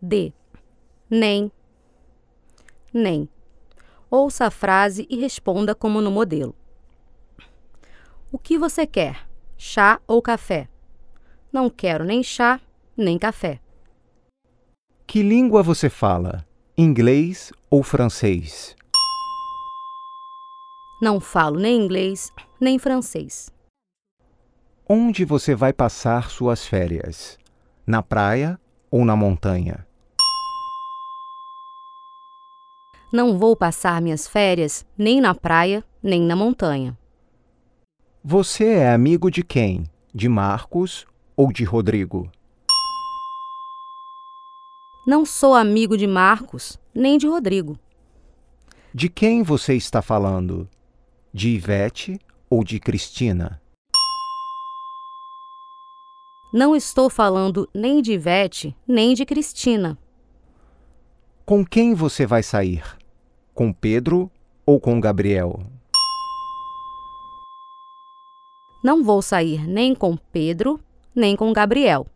de, nem, nem. Ouça a frase e responda como no modelo. O que você quer? Chá ou café? Não quero nem chá, nem café. Que língua você fala? Inglês ou francês? Não falo nem inglês, nem francês. Onde você vai passar suas férias? Na praia ou na montanha? Não vou passar minhas férias nem na praia, nem na montanha. Você é amigo de quem? De Marcos ou de Rodrigo? Não sou amigo de Marcos, nem de Rodrigo. De quem você está falando? De Ivete ou de Cristina? Não estou falando nem de Ivete, nem de Cristina. Com quem você vai sair? Com Pedro ou com Gabriel? Não vou sair nem com Pedro, nem com Gabriel.